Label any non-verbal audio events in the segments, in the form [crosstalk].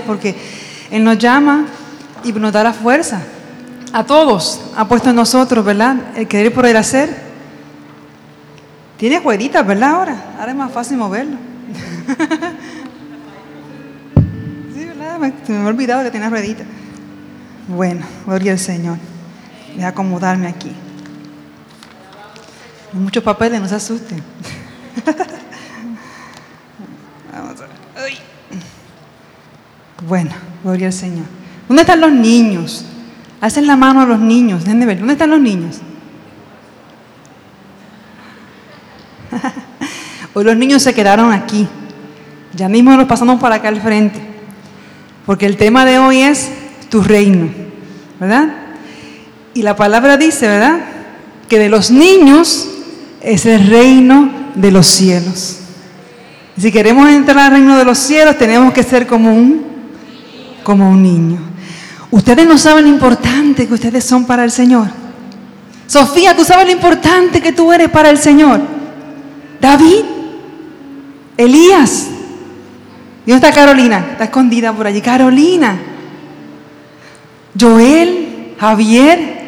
porque Él nos llama y nos da la fuerza. A todos ha puesto en nosotros, ¿verdad? El querer por el hacer. Tiene rueditas, ¿verdad? Ahora, ahora es más fácil moverlo. [laughs] sí, ¿verdad? Me, me había olvidado que tenía rueditas. Bueno, gloria al Señor. Voy a acomodarme aquí. Hay muchos papeles, no se asusten. [laughs] Vamos a ver. Ay. Bueno, gloria al Señor. ¿Dónde están los niños? Hacen la mano a los niños. Dejen de ver. ¿Dónde están los niños? [laughs] Hoy los niños se quedaron aquí. Ya mismo nos pasamos para acá al frente. Porque el tema de hoy es tu reino. ¿Verdad? Y la palabra dice, ¿verdad? Que de los niños es el reino de los cielos. Si queremos entrar al reino de los cielos, tenemos que ser como un, como un niño. Ustedes no saben lo importante que ustedes son para el Señor. Sofía, tú sabes lo importante que tú eres para el Señor. David, Elías. ¿Dónde está Carolina? Está escondida por allí. Carolina, Joel, Javier.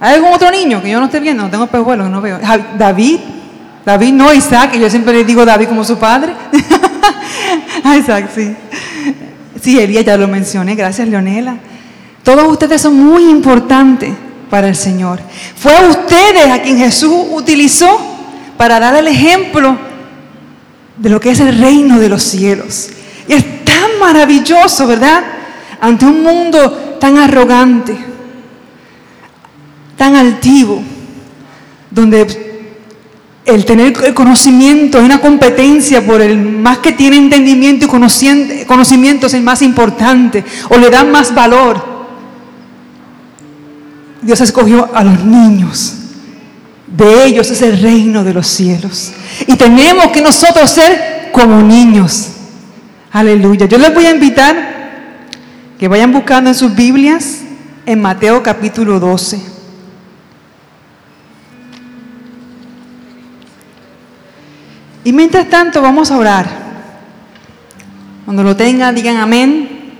¿Hay algún otro niño que yo no esté viendo? No tengo pejuelos, no veo. David, David, no Isaac, que yo siempre le digo David como su padre. [laughs] Isaac, sí. Sí, Elías ya lo mencioné, gracias Leonela. Todos ustedes son muy importantes para el Señor. Fue a ustedes a quien Jesús utilizó para dar el ejemplo de lo que es el reino de los cielos. Y es tan maravilloso, ¿verdad? Ante un mundo tan arrogante, tan altivo, donde el tener conocimiento es una competencia por el más que tiene entendimiento y conocimiento es el más importante o le dan más valor. Dios escogió a los niños. De ellos es el reino de los cielos. Y tenemos que nosotros ser como niños. Aleluya. Yo les voy a invitar que vayan buscando en sus Biblias en Mateo capítulo 12. Y mientras tanto vamos a orar. Cuando lo tengan, digan amén.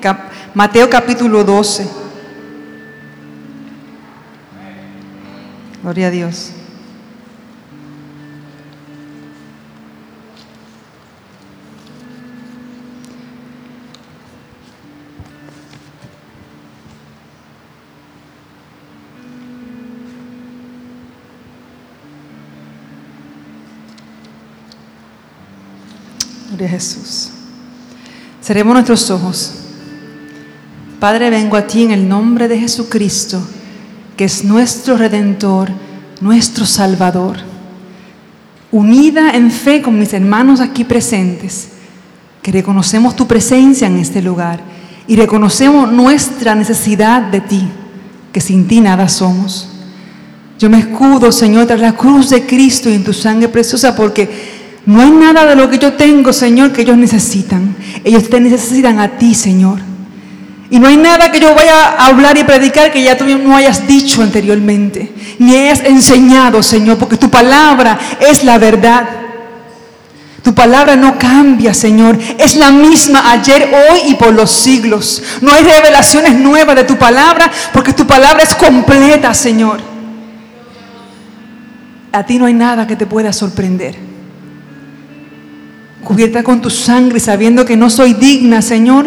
Mateo capítulo 12. Gloria a Dios. Jesús. Cerremos nuestros ojos. Padre, vengo a ti en el nombre de Jesucristo, que es nuestro redentor, nuestro salvador. Unida en fe con mis hermanos aquí presentes, que reconocemos tu presencia en este lugar y reconocemos nuestra necesidad de ti, que sin ti nada somos. Yo me escudo, Señor, tras la cruz de Cristo y en tu sangre preciosa, porque no hay nada de lo que yo tengo, Señor, que ellos necesitan. Ellos te necesitan a ti, Señor. Y no hay nada que yo vaya a hablar y predicar que ya tú no hayas dicho anteriormente, ni hayas enseñado, Señor, porque tu palabra es la verdad. Tu palabra no cambia, Señor. Es la misma ayer, hoy y por los siglos. No hay revelaciones nuevas de tu palabra porque tu palabra es completa, Señor. A ti no hay nada que te pueda sorprender cubierta con tu sangre, sabiendo que no soy digna, Señor,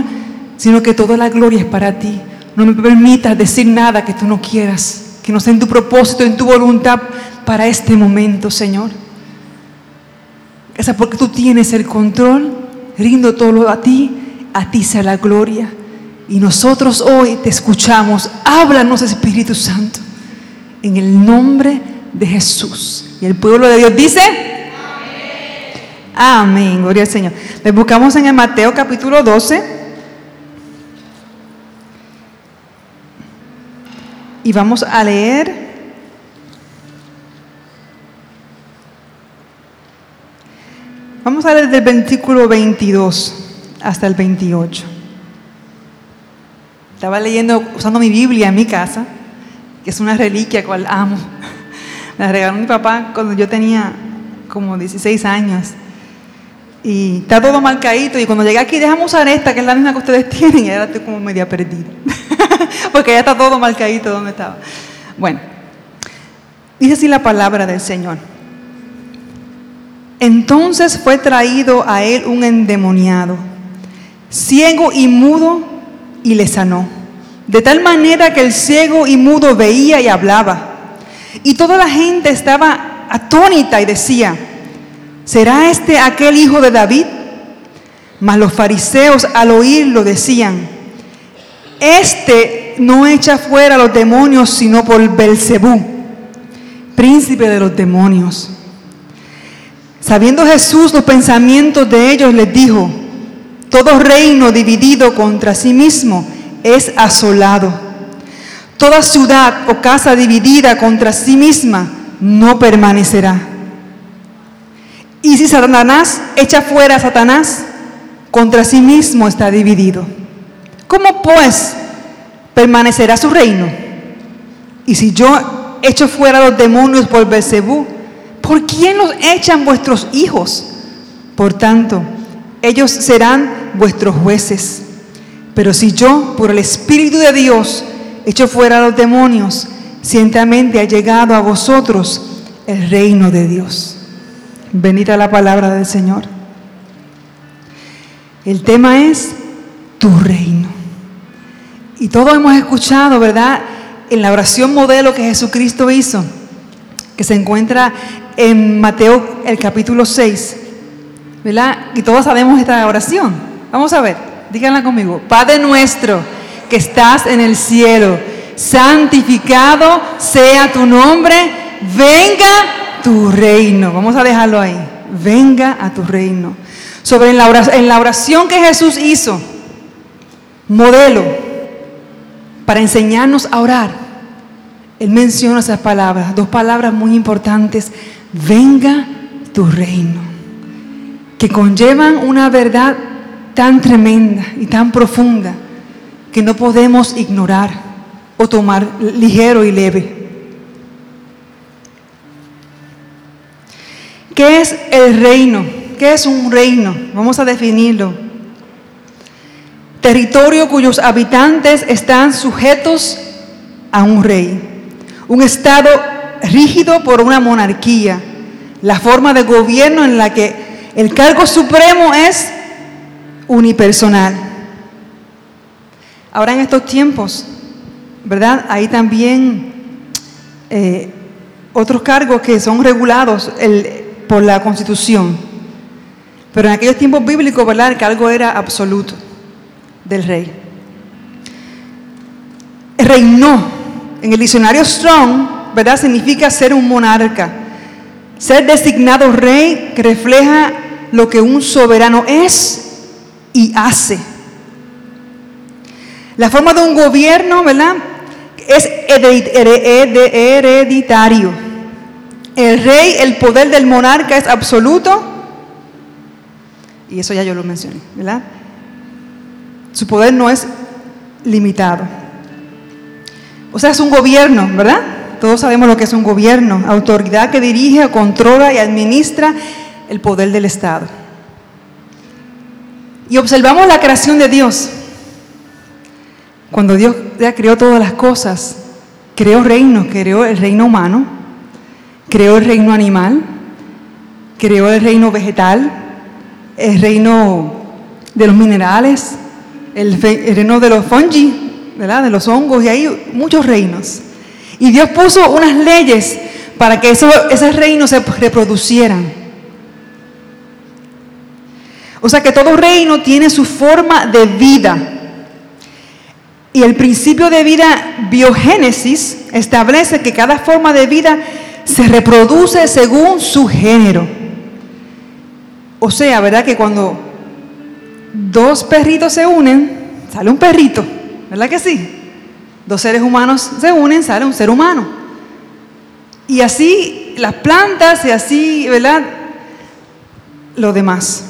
sino que toda la gloria es para ti. No me permitas decir nada que tú no quieras, que no sea en tu propósito, en tu voluntad para este momento, Señor. Esa porque tú tienes el control, rindo todo a ti, a ti sea la gloria. Y nosotros hoy te escuchamos. Háblanos, Espíritu Santo, en el nombre de Jesús. Y el pueblo de Dios dice, Amén, gloria al Señor. Le buscamos en el Mateo capítulo 12. Y vamos a leer. Vamos a leer desde el versículo 22 hasta el 28. Estaba leyendo, usando mi Biblia en mi casa, que es una reliquia cual amo. [laughs] La regaló mi papá cuando yo tenía como 16 años. Y está todo marcadito. Y cuando llegué aquí, déjame usar esta, que es la misma que ustedes [laughs] tienen. Y ahora estoy como media perdida. [laughs] Porque ya está todo marcadito donde estaba. Bueno, dice así la palabra del Señor. Entonces fue traído a él un endemoniado, ciego y mudo, y le sanó. De tal manera que el ciego y mudo veía y hablaba. Y toda la gente estaba atónita y decía, ¿será este aquel hijo de David? Mas los fariseos al oírlo decían, este no echa fuera a los demonios sino por Belcebú, príncipe de los demonios. Sabiendo Jesús los pensamientos de ellos, les dijo, todo reino dividido contra sí mismo es asolado. Toda ciudad o casa dividida contra sí misma no permanecerá. Y si Satanás echa fuera a Satanás, contra sí mismo está dividido. ¿Cómo pues permanecerá su reino? Y si yo echo fuera a los demonios por Belcebú, ¿por quién los echan vuestros hijos? Por tanto, ellos serán vuestros jueces. Pero si yo, por el Espíritu de Dios, echo fuera a los demonios, ciertamente ha llegado a vosotros el reino de Dios. Bendita la palabra del Señor. El tema es tu reino. Y todos hemos escuchado, ¿verdad? En la oración modelo que Jesucristo hizo, que se encuentra en Mateo el capítulo 6, ¿verdad? Y todos sabemos esta oración. Vamos a ver, díganla conmigo. Padre nuestro que estás en el cielo, santificado sea tu nombre, venga tu reino. Vamos a dejarlo ahí. Venga a tu reino. Sobre en la oración, la oración que Jesús hizo, modelo para enseñarnos a orar. Él menciona esas palabras, dos palabras muy importantes. Venga tu reino, que conllevan una verdad tan tremenda y tan profunda que no podemos ignorar o tomar ligero y leve. ¿Qué es el reino? ¿Qué es un reino? Vamos a definirlo. Territorio cuyos habitantes están sujetos a un rey. Un estado rígido por una monarquía. La forma de gobierno en la que el cargo supremo es unipersonal. Ahora en estos tiempos, ¿verdad? Hay también eh, otros cargos que son regulados por la Constitución. Pero en aquellos tiempos bíblicos, ¿verdad? El cargo era absoluto del rey. Reinó. En el diccionario Strong, ¿verdad? Significa ser un monarca. Ser designado rey que refleja lo que un soberano es y hace. La forma de un gobierno, ¿verdad? Es hereditario. El rey, el poder del monarca es absoluto. Y eso ya yo lo mencioné, ¿verdad? Su poder no es limitado. O sea, es un gobierno, ¿verdad? Todos sabemos lo que es un gobierno, autoridad que dirige, controla y administra el poder del Estado. Y observamos la creación de Dios. Cuando Dios ya creó todas las cosas, creó reinos, creó el reino humano, creó el reino animal, creó el reino vegetal, el reino de los minerales, el, reino de los fungi, ¿verdad? de los hongos, y hay muchos reinos. Y Dios puso unas leyes para que esos, esos reinos se reproducieran. O sea que todo reino tiene su forma de vida. Y el principio de vida biogénesis establece que cada forma de vida se reproduce según su género. O sea, ¿verdad? Que cuando dos perritos se unen, sale un perrito, ¿verdad que sí? Dos seres humanos se unen, sale un ser humano. Y así las plantas y así, ¿verdad? Lo demás.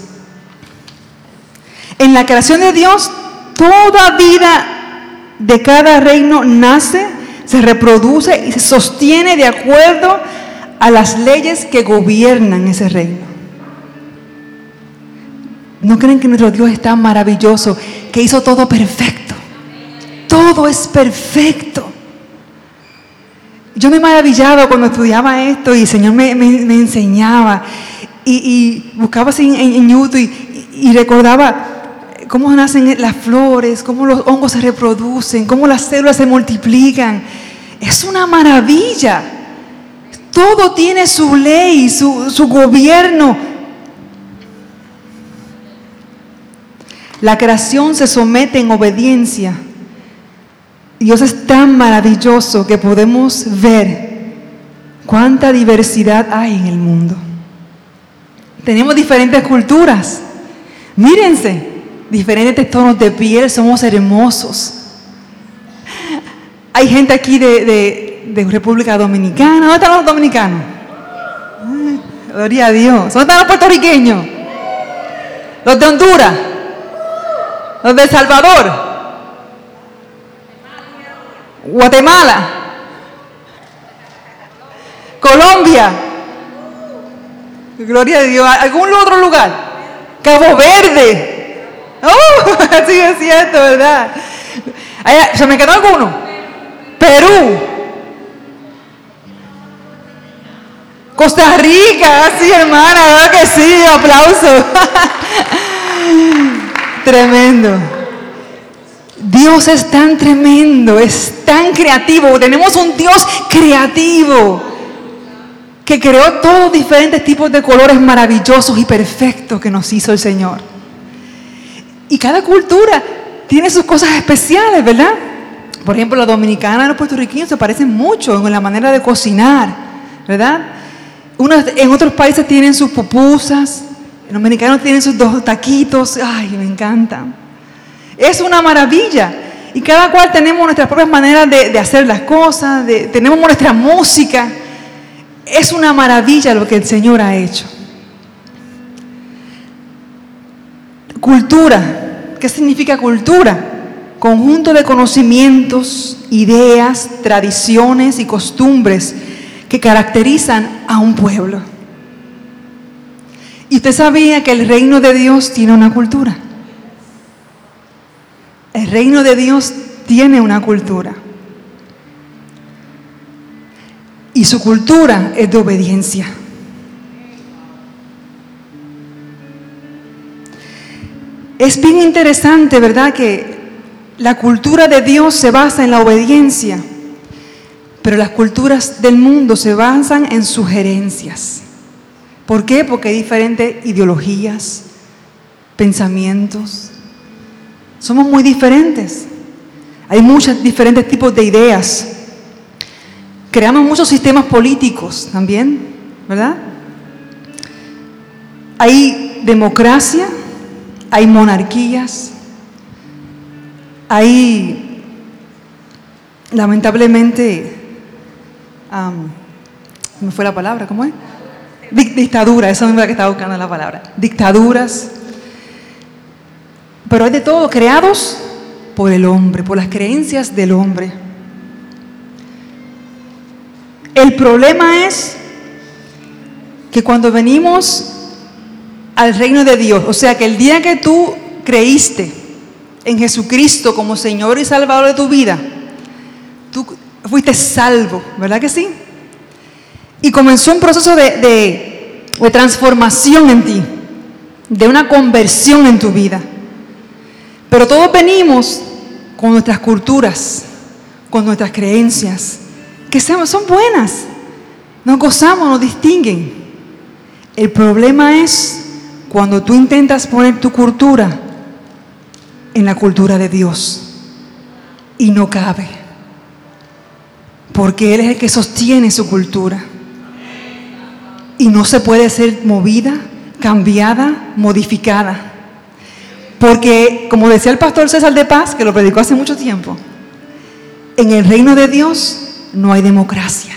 En la creación de Dios, toda vida de cada reino nace, se reproduce y se sostiene de acuerdo a las leyes que gobiernan ese reino. ¿No creen que nuestro Dios es tan maravilloso que hizo todo perfecto? Todo es perfecto. Yo me maravillaba cuando estudiaba esto y el Señor me, enseñaba y, buscaba así en, YouTube y, recordaba cómo nacen las flores, cómo los hongos se reproducen, cómo las células se multiplican. Es una maravilla. Todo tiene su ley, su, su gobierno. La creación se somete en obediencia Dios es tan maravilloso que podemos ver cuánta diversidad hay en el mundo. Tenemos diferentes culturas. Mírense, diferentes tonos de piel, somos hermosos. Hay gente aquí de, República Dominicana. ¿Dónde están los dominicanos? Gloria a Dios. ¿Dónde están los puertorriqueños? Los de Honduras. Los de El Salvador. Guatemala, Colombia, gloria a Dios, algún otro lugar, Cabo Verde, oh, [laughs] sí es cierto, ¿verdad? ¿Se me quedó alguno? Perú, Costa Rica, sí hermana, ¿verdad que sí? Aplauso. [laughs] Tremendo. Dios es tan tremendo, es tan creativo. Tenemos un Dios creativo que creó todos diferentes tipos de colores maravillosos y perfectos que nos hizo el Señor. Y cada cultura tiene sus cosas especiales, ¿verdad? Por ejemplo, la dominicana y los puertorriqueños se parecen mucho en la manera de cocinar, ¿verdad? en otros países tienen sus pupusas, los dominicanos tienen sus dos taquitos, ay, me encantan. Es una maravilla. Y cada cual tenemos nuestras propias maneras de, hacer las cosas, tenemos nuestra música. Es una maravilla lo que el Señor ha hecho. Cultura. ¿Qué significa cultura? Conjunto de conocimientos, ideas, tradiciones y costumbres que caracterizan a un pueblo. ¿Y usted sabía que el reino de Dios tiene una cultura? El reino de Dios tiene una cultura. Y su cultura es de obediencia. Es bien interesante, ¿verdad? Que la cultura de Dios se basa en la obediencia, pero las culturas del mundo se basan en sugerencias. ¿Por qué? Porque hay diferentes ideologías, pensamientos, somos muy diferentes. Hay muchos diferentes tipos de ideas. Creamos muchos sistemas políticos también, ¿verdad? Hay democracia, hay monarquías, hay, lamentablemente, me fue la palabra, ¿cómo es? Dictadura, eso es lo que estaba buscando la palabra. Dictaduras, pero hay de todo, creados por el hombre, por las creencias del hombre. El problema es que cuando venimos al reino de Dios, o sea que el día que tú creíste en Jesucristo como Señor y Salvador de tu vida, tú fuiste salvo, ¿verdad que sí? Y comenzó un proceso de, de transformación en ti, de una conversión en tu vida. Pero todos venimos con nuestras culturas, con nuestras creencias, que son buenas, nos gozamos, nos distinguen. El problema es cuando tú intentas poner tu cultura en la cultura de Dios y no cabe, porque Él es el que sostiene su cultura y no se puede ser movida, cambiada, modificada. Porque, como decía el pastor César de Paz, que lo predicó hace mucho tiempo, en el reino de Dios no hay democracia.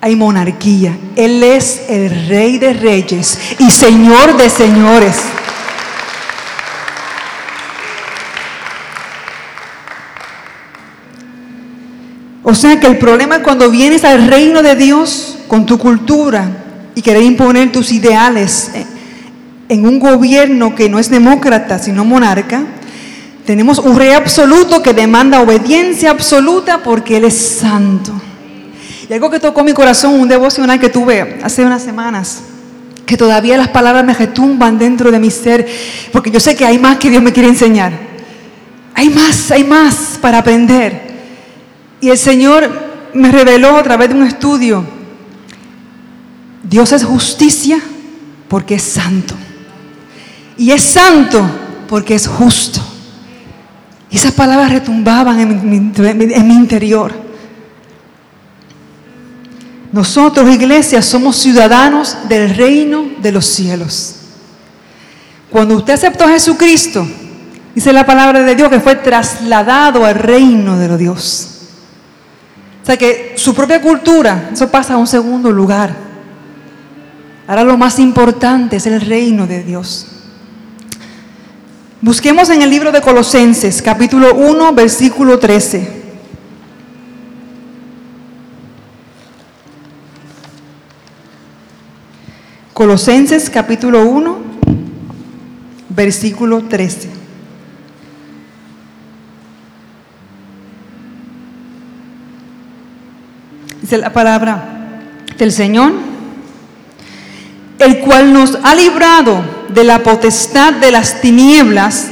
Hay monarquía. Él es el rey de reyes y señor de señores. O sea que el problema es cuando vienes al reino de Dios con tu cultura y querer imponer tus ideales en un gobierno que no es demócrata, sino monarca. Tenemos un rey absoluto que demanda obediencia absoluta porque Él es santo. Y algo que tocó mi corazón, un devocional que tuve hace unas semanas, que todavía las palabras me retumban dentro de mi ser, porque yo sé que hay más que Dios me quiere enseñar. Hay más, hay más para aprender. Y el Señor me reveló a través de un estudio, Dios es justicia porque es santo. Y es santo porque es justo. Y esas palabras retumbaban en mi, en mi interior. Nosotros, iglesia, somos ciudadanos del reino de los cielos. Cuando usted aceptó a Jesucristo, dice la palabra de Dios que fue trasladado al reino de los Dios. O sea que su propia cultura, eso pasa a un segundo lugar. Ahora lo más importante es el reino de Dios. Busquemos en el libro de Colosenses, capítulo 1, versículo 13. Colosenses capítulo 1, versículo 13. Dice la palabra del Señor, el cual nos ha librado de la potestad de las tinieblas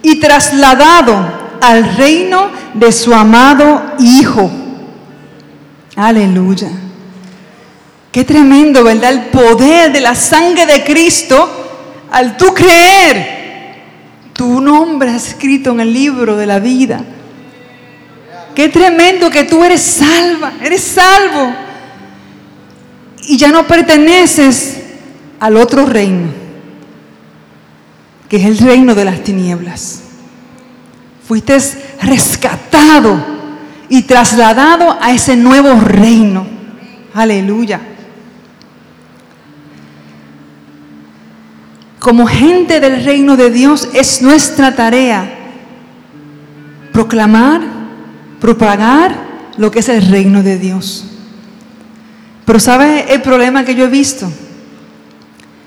y trasladado al reino de su amado Hijo. Aleluya. Qué tremendo, ¿verdad? El poder de la sangre de Cristo al tú creer. Tu nombre es escrito en el libro de la vida. Qué tremendo que tú eres salva, eres salvo. Y ya no perteneces al otro reino, que es el reino de las tinieblas. Fuiste rescatado y trasladado a ese nuevo reino. Aleluya. Como gente del reino de Dios es nuestra tarea proclamar, propagar lo que es el reino de Dios. Pero ¿sabe el problema que yo he visto?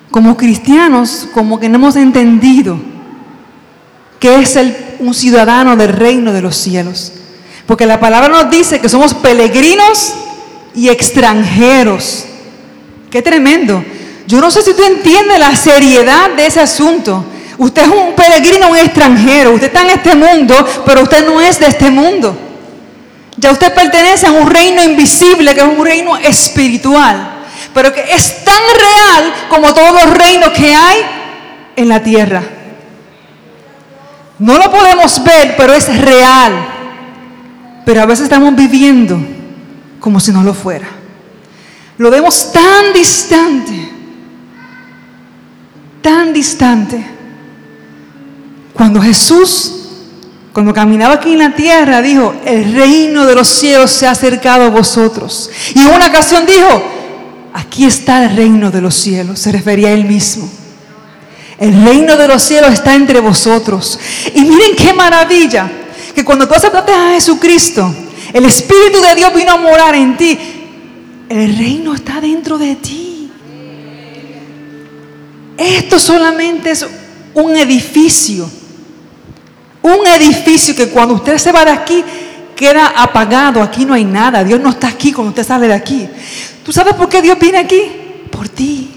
Como cristianos, como que no hemos entendido que es el, un ciudadano del reino de los cielos. Porque la palabra nos dice que somos peregrinos y extranjeros. Qué tremendo. Yo no sé si tú entiendes la seriedad de ese asunto. Usted es un peregrino, un extranjero. Usted está en este mundo, pero usted no es de este mundo. Ya usted pertenece a un reino invisible, que es un reino espiritual, pero que es tan real como todos los reinos que hay en la tierra. No lo podemos ver, pero es real. Pero a veces estamos viviendo como si no lo fuera. Lo vemos tan distante tan distante. Cuando Jesús, cuando caminaba aquí en la tierra, dijo, el reino de los cielos se ha acercado a vosotros. Y en una ocasión dijo, aquí está el reino de los cielos, se refería a él mismo. El reino de los cielos está entre vosotros. Y miren qué maravilla, que cuando tú aceptaste a Jesucristo, el Espíritu de Dios vino a morar en ti. El reino está dentro de ti. Esto solamente es un edificio. Un edificio que cuando usted se va de aquí queda apagado. Aquí no hay nada. Dios no está aquí cuando usted sale de aquí. ¿Tú sabes por qué Dios viene aquí? Por ti.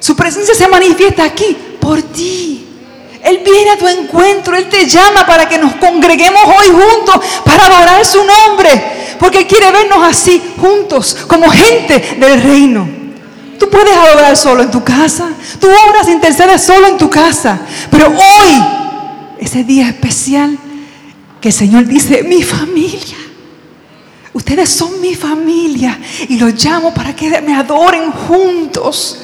Su presencia se manifiesta aquí por ti. Él viene a tu encuentro, Él te llama para que nos congreguemos hoy juntos para adorar su nombre, porque quiere vernos así, juntos, como gente del reino. Tú puedes adorar solo en tu casa. Tú obras, intercedes solo en tu casa. Pero hoy, ese día especial, que el Señor dice, mi familia. Ustedes son mi familia. Y los llamo para que me adoren juntos.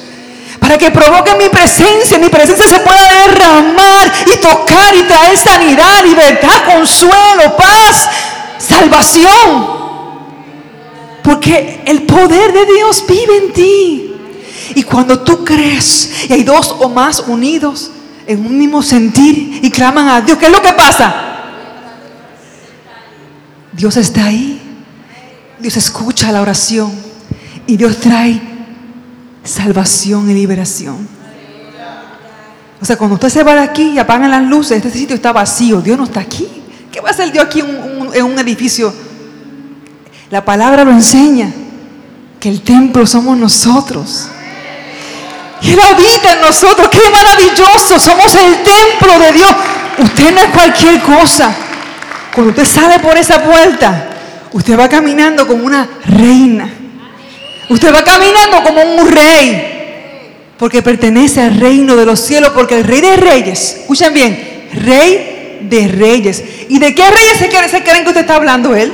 Para que provoquen mi presencia. Mi presencia se pueda derramar y tocar y traer sanidad, libertad, consuelo, paz, salvación. Porque el poder de Dios vive en ti. Y cuando tú crees y hay dos o más unidos en un mismo sentir y claman a Dios, ¿qué es lo que pasa? Dios está ahí. Dios escucha la oración y Dios trae salvación y liberación. O sea, cuando usted se va de aquí y apagan las luces, este sitio está vacío, Dios no está aquí. ¿Qué va a hacer Dios aquí en un, edificio? La palabra lo enseña, que el templo somos nosotros. Y Él habita en nosotros. ¡Qué maravilloso! Somos el templo de Dios. Usted no es cualquier cosa. Cuando usted sale por esa puerta, usted va caminando como una reina. Usted va caminando como un rey. Porque pertenece al reino de los cielos. Porque el rey de reyes, escuchen bien, rey de reyes. ¿Y de qué reyes se creen, se creen que usted está hablando él?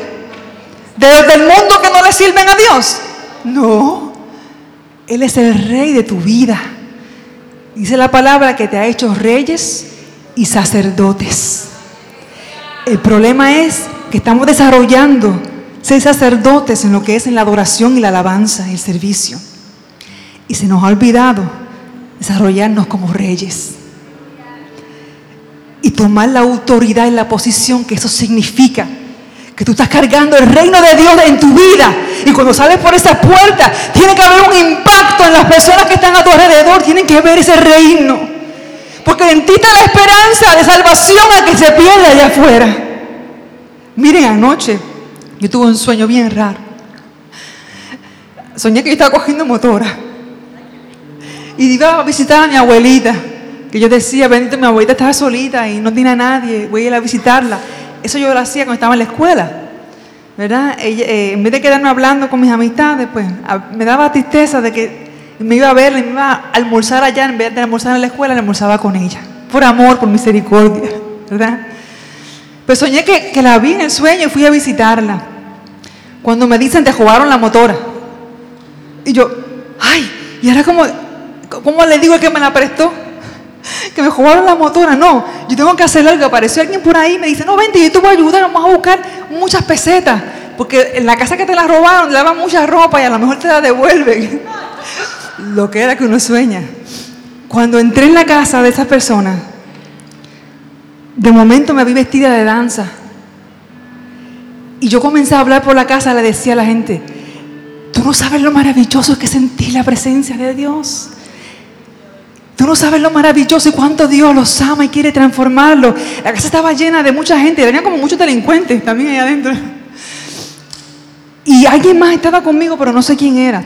¿De los del mundo que no le sirven a Dios? No. Él es el rey de tu vida. Dice la palabra que te ha hecho reyes y sacerdotes. El problema es que estamos desarrollando ser sacerdotes en lo que es en la adoración y la alabanza y el servicio. Y se nos ha olvidado desarrollarnos como reyes. Y tomar la autoridad y la posición que eso significa. Que tú estás cargando el reino de Dios en tu vida. Y cuando sales por esa puerta, tiene que haber un impacto en las personas que están a tu alrededor. Tienen que ver ese reino. Porque en ti está la esperanza de salvación a que se pierda allá afuera. Miren, anoche yo tuve un sueño bien raro. Soñé que yo estaba cogiendo motora. Y iba a visitar a mi abuelita. Que yo decía, bendito, mi abuelita estaba solita y no tiene a nadie. Voy a ir a visitarla. Eso yo lo hacía cuando estaba en la escuela. ¿Verdad? Eh, en vez de quedarme hablando con mis amistades, pues me daba tristeza de que me iba a verla y me iba a almorzar allá. En vez de almorzar en la escuela, almorzaba con ella. Por amor, por misericordia. ¿Verdad? Pues soñé que, la vi en el sueño y fui a visitarla. Cuando me dicen, te jugaron la motora. Y yo, ay, y ahora como, ¿cómo le digo que me la prestó? [laughs] Que me jugaron la motora. No, yo tengo que hacer algo. Apareció alguien por ahí y me dice, no, vente, yo te voy a ayudar, vamos a buscar muchas pesetas. Porque en la casa que te la robaron, daban mucha ropa y a lo mejor te la devuelven. [laughs] Lo que era que uno sueña. Cuando entré en la casa de esa persona, de momento me vi vestida de danza. Y yo comencé a hablar por la casa, le decía a la gente, tú no sabes lo maravilloso que sentí la presencia de Dios. Tú no sabes lo maravilloso y cuánto Dios los ama y quiere transformarlo. La casa estaba llena de mucha gente, venían como muchos delincuentes también ahí adentro. Y alguien más estaba conmigo, pero no sé quién era.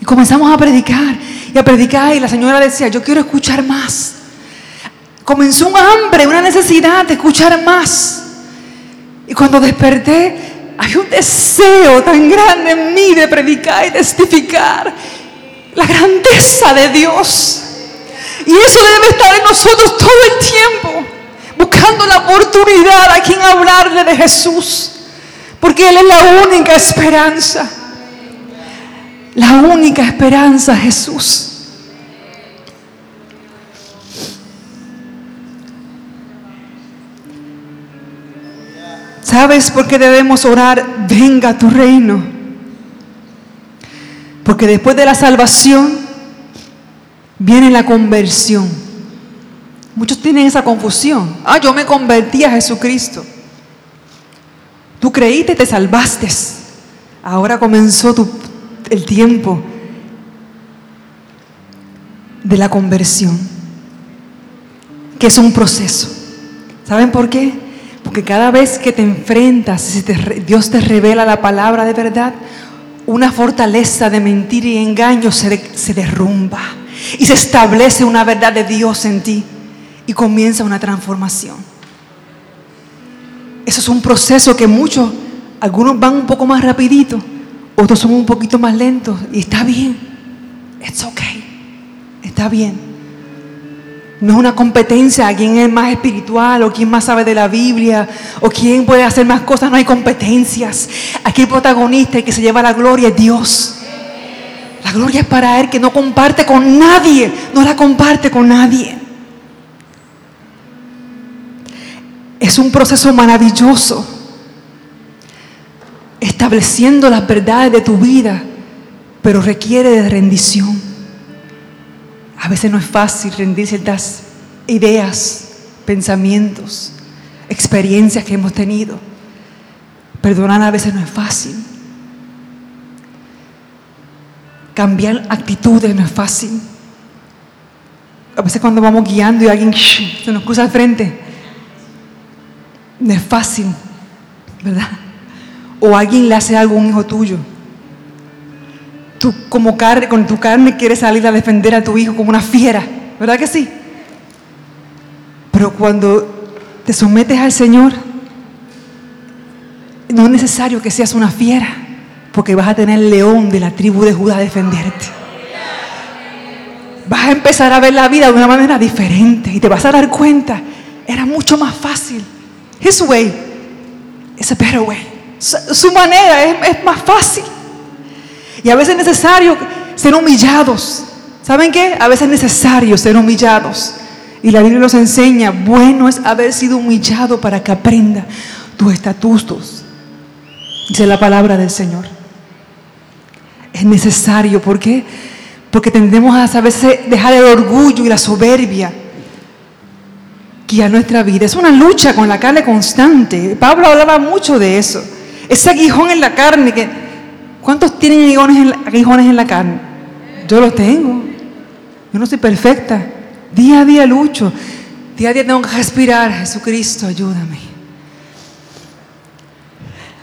Y comenzamos a predicar y a predicar y la señora decía, yo quiero escuchar más comenzó un hambre, una necesidad de escuchar más. Y cuando desperté, hay un deseo tan grande en mí de predicar y testificar la grandeza de Dios. Y eso debe estar en nosotros todo el tiempo, buscando la oportunidad a quien hablarle de Jesús, porque Él es la única esperanza. La única esperanza, Jesús. ¿Sabes por qué debemos orar? Venga tu reino. Porque después de la salvación viene la conversión. Muchos tienen esa confusión. Ah, yo me convertí a Jesucristo. Tú creíste, te salvaste. Ahora comenzó el tiempo de la conversión, que es un proceso. ¿Saben por qué? Porque cada vez que te enfrentas, Dios te revela la palabra de verdad, una fortaleza de mentira y engaño se derrumba y se establece una verdad de Dios en ti y comienza una transformación. Eso es un proceso que muchos, algunos van un poco más rapidito, otros son un poquito más lentos y está bien. It's okay. Está bien. No es una competencia quién es más espiritual o quién más sabe de la Biblia o quién puede hacer más cosas. No hay competencias. Aquí el protagonista y que se lleva la gloria es Dios. La gloria es para Él que no comparte con nadie. No la comparte con nadie. Es un proceso maravilloso. Estableciendo las verdades de tu vida. Pero requiere de rendición. A veces no es fácil rendir ciertas ideas, pensamientos, experiencias que hemos tenido. Perdonar a veces no es fácil. Cambiar actitudes no es fácil. a veces cuando vamos guiando y alguien se nos cruza al frente, no es fácil, ¿verdad? O alguien le hace algo a un hijo tuyo. Tú como carne, con tu carne quieres salir a defender a tu hijo como una fiera, ¿verdad que sí? Pero cuando te sometes al Señor, no es necesario que seas una fiera, porque vas a tener el león de la tribu de Judá a defenderte. Vas a empezar a ver la vida de una manera diferente y te vas a dar cuenta, era mucho más fácil. His way is a better way. Su, manera es, más fácil. Y a veces es necesario ser humillados. ¿Saben qué? A veces es necesario ser humillados. Y la Biblia nos enseña, bueno es haber sido humillado para que aprenda tus estatutos. Dice la palabra del Señor. Es necesario, ¿por qué? Porque tendemos a saber dejar el orgullo y la soberbia que a nuestra vida. Es una lucha con la carne constante. Pablo hablaba mucho de eso. Ese aguijón en la carne. ¿Cuántos tienen aguijones en, la, carne? Yo los tengo. Yo no soy perfecta. Día a día lucho. Día a día tengo que respirar. Jesucristo, ayúdame.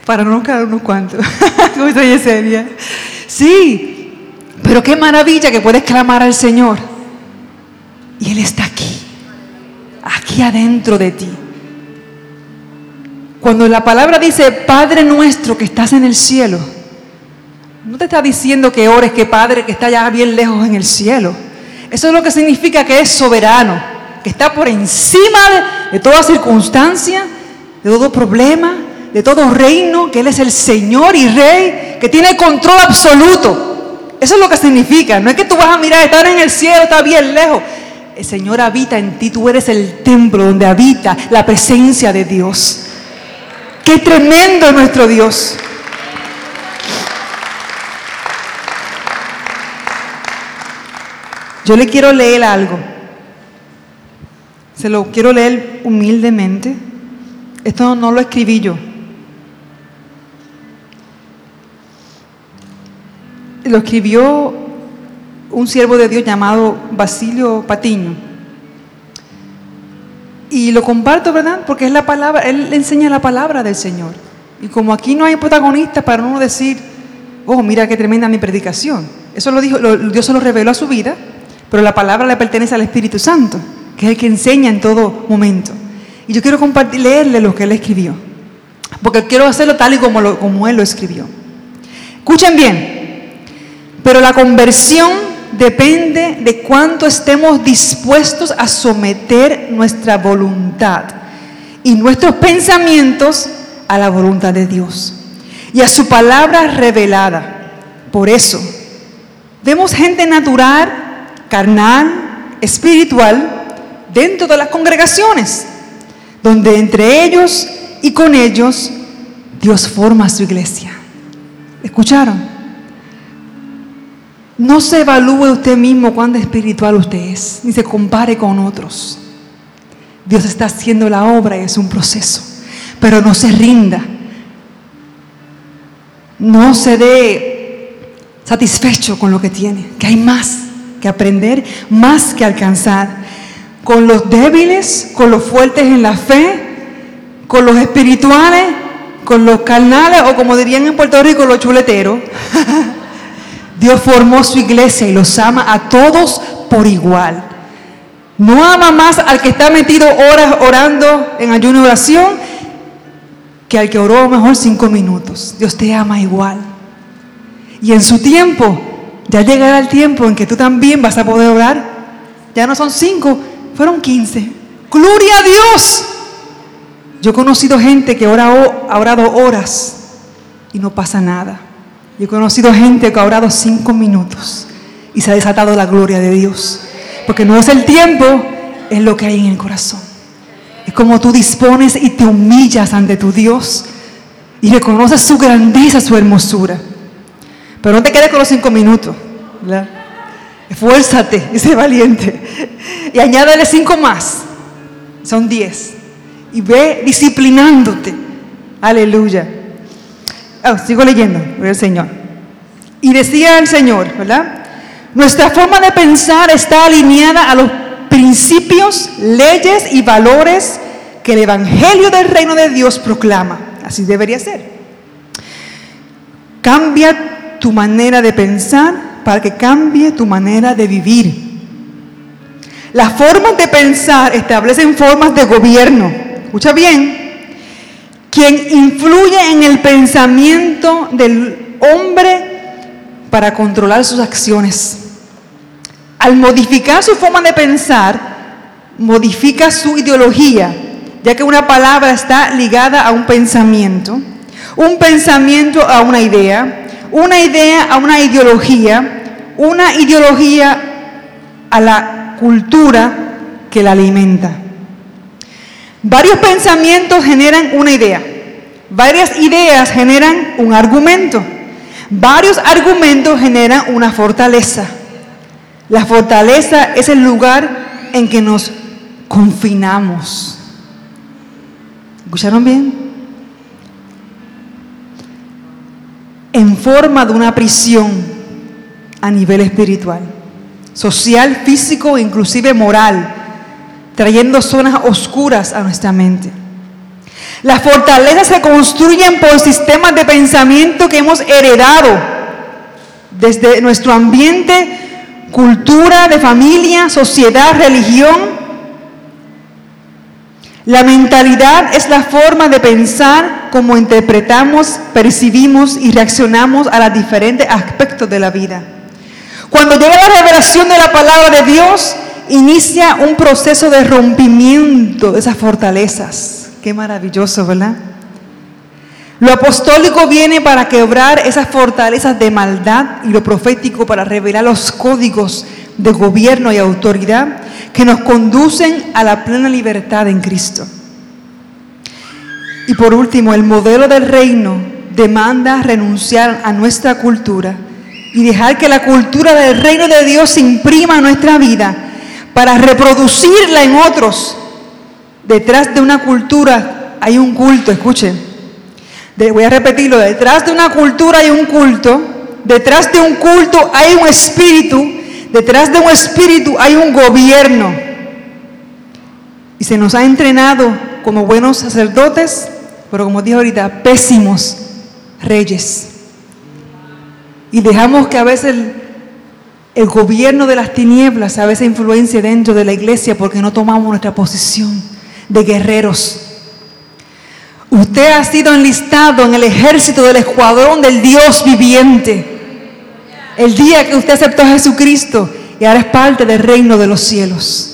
Para no quedar unos cuantos. [laughs] Como soy seria. Sí, pero qué maravilla que puedes clamar al Señor. Y Él está aquí, aquí adentro de ti. Cuando la palabra dice, Padre nuestro que estás en el cielo, no te está diciendo que ores, que Padre que está allá bien lejos en el cielo. Eso es lo que significa que es soberano, que está por encima de, de toda circunstancia, de todo problema, de todo reino, que Él es el Señor y Rey, que tiene control absoluto. Eso es lo que significa. No es que tú vas a mirar, estar en el cielo, está bien lejos. El Señor habita en ti, tú eres el templo donde habita la presencia de Dios. Qué tremendo es nuestro Dios. Yo le quiero leer algo. Se lo quiero leer humildemente. Esto no lo escribí yo. Lo escribió un siervo de Dios llamado Basilio Patiño. Y lo comparto, ¿verdad? Porque es la palabra, él enseña la palabra del Señor. Y como aquí no hay protagonistas para uno decir, oh, mira qué tremenda mi predicación. Eso lo dijo, Dios se lo reveló a su vida, pero la palabra le pertenece al Espíritu Santo, que es el que enseña en todo momento. Y yo quiero compartir, leerle lo que él escribió, porque quiero hacerlo tal y como, lo, como él lo escribió. Escuchen bien, pero la conversión depende de cuánto estemos dispuestos a someter nuestra voluntad y nuestros pensamientos a la voluntad de Dios y a su palabra revelada. Por eso, vemos gente natural, carnal, espiritual, dentro de las congregaciones, donde entre ellos y con ellos Dios forma su iglesia. ¿Escucharon? No se evalúe usted mismo cuán espiritual usted es, ni se compare con otros. Dios está haciendo la obra y es un proceso, pero no se rinda. No se dé satisfecho con lo que tiene, que hay más que aprender, más que alcanzar. Con los débiles, con los fuertes en la fe, con los espirituales, con los carnales o como dirían en Puerto Rico, los chuleteros. [laughs] Dios formó su iglesia y los ama a todos por igual. No ama más al que está metido horas orando en ayuno y oración que al que oró mejor cinco minutos. Dios te ama igual. Y en su tiempo, ya llegará el tiempo en que tú también vas a poder orar. Ya no son cinco, fueron quince. Gloria a Dios. Yo he conocido gente que ha orado horas y no pasa nada. Yo he conocido gente que ha orado cinco minutos y se ha desatado la gloria de Dios. Porque no es el tiempo, es lo que hay en el corazón. Es como tú dispones y te humillas ante tu Dios y reconoces su grandeza, su hermosura. Pero no te quedes con los cinco minutos. Esfuérzate y sé valiente. Y añádale cinco más. Son diez. Y ve disciplinándote. Aleluya. Oh, sigo leyendo, el Señor. Y decía el Señor, ¿verdad? Nuestra forma de pensar está alineada a los principios, leyes y valores que el Evangelio del Reino de Dios proclama. Así debería ser. Cambia tu manera de pensar para que cambie tu manera de vivir. Las formas de pensar establecen formas de gobierno. Escucha bien. Quien influye en el pensamiento del hombre para controlar sus acciones. Al modificar su forma de pensar, modifica su ideología, ya que una palabra está ligada a un pensamiento, un pensamiento a una idea, una idea a una ideología, una ideología a la cultura que la alimenta. Varios pensamientos generan una idea, varias ideas generan un argumento, varios argumentos generan una fortaleza. La fortaleza es el lugar en que nos confinamos. ¿Escucharon bien? En forma de una prisión a nivel espiritual, social, físico, inclusive moral, trayendo zonas oscuras a nuestra mente. Las fortalezas se construyen por sistemas de pensamiento que hemos heredado desde nuestro ambiente cultura de familia, sociedad, religión. La mentalidad es la forma de pensar como interpretamos, percibimos y reaccionamos a los diferentes aspectos de la vida. Cuando llega la revelación de la palabra de Dios, inicia un proceso de rompimiento de esas fortalezas. Qué maravilloso, ¿verdad? Lo apostólico viene para quebrar esas fortalezas de maldad y lo profético para revelar los códigos de gobierno y autoridad que nos conducen a la plena libertad en Cristo. Y por último, el modelo del reino demanda renunciar a nuestra cultura y dejar que la cultura del reino de Dios imprima nuestra vida para reproducirla en otros. Detrás de una cultura hay un culto, escuchen voy a repetirlo, detrás de una cultura hay un culto, detrás de un culto hay un espíritu, detrás de un espíritu hay un gobierno. Y se nos ha entrenado como buenos sacerdotes, pero como dije ahorita, pésimos reyes. Y dejamos que a veces el, gobierno de las tinieblas a veces influencia dentro de la iglesia porque no tomamos nuestra posición de guerreros Usted ha sido enlistado en el ejército del escuadrón del Dios viviente. El día que usted aceptó a Jesucristo y ahora es parte del reino de los cielos.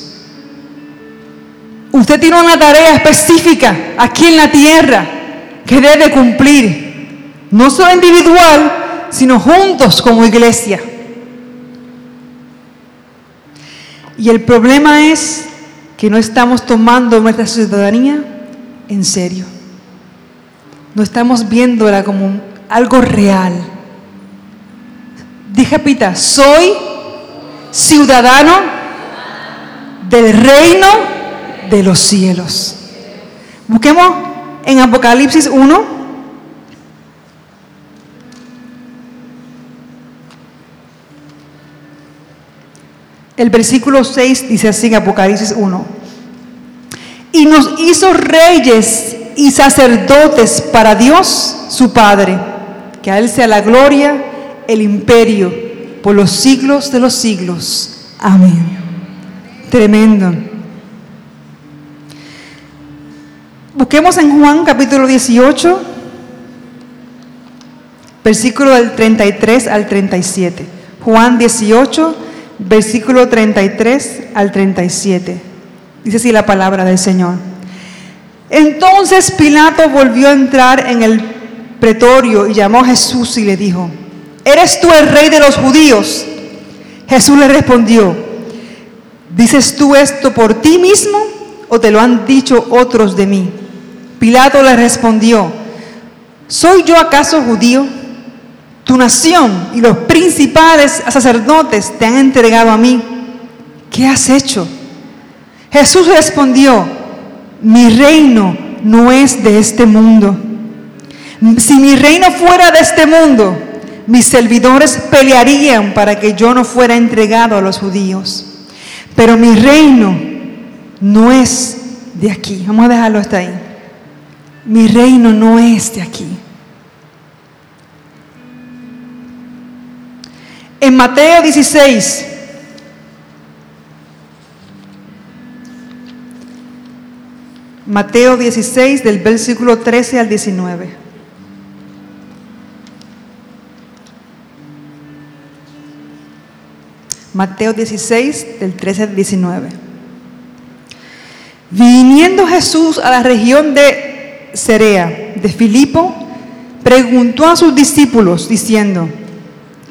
Usted tiene una tarea específica aquí en la tierra que debe cumplir, no solo individual, sino juntos como iglesia. Y el problema es que no estamos tomando nuestra ciudadanía en serio. No estamos viéndola como algo real. Dije, Pita, soy ciudadano del reino de los cielos. Busquemos en Apocalipsis 1. El versículo 6 dice así en Apocalipsis 1. Y nos hizo reyes y sacerdotes para Dios su Padre. Que a Él sea la gloria, el imperio, por los siglos de los siglos. Amén. Tremendo. Busquemos en Juan capítulo 18, versículo del 33 al 37. Juan 18, versículo 33 al 37. Dice así la palabra del Señor. Entonces Pilato volvió a entrar en el pretorio y llamó a Jesús y le dijo, ¿eres tú el rey de los judíos? Jesús le respondió, ¿dices tú esto por ti mismo o te lo han dicho otros de mí? Pilato le respondió, ¿soy yo acaso judío? Tu nación y los principales sacerdotes te han entregado a mí. ¿Qué has hecho? Jesús respondió, mi reino no es de este mundo. Si mi reino fuera de este mundo, mis servidores pelearían para que yo no fuera entregado a los judíos. pero mi reino no es de aquí. Vamos a dejarlo hasta ahí. Mi reino no es de aquí. En Mateo 16, Mateo 16 del versículo 13 al 19. Mateo 16 del 13 al 19. Viniendo Jesús a la región de Cerea, de Filipo, preguntó a sus discípulos diciendo,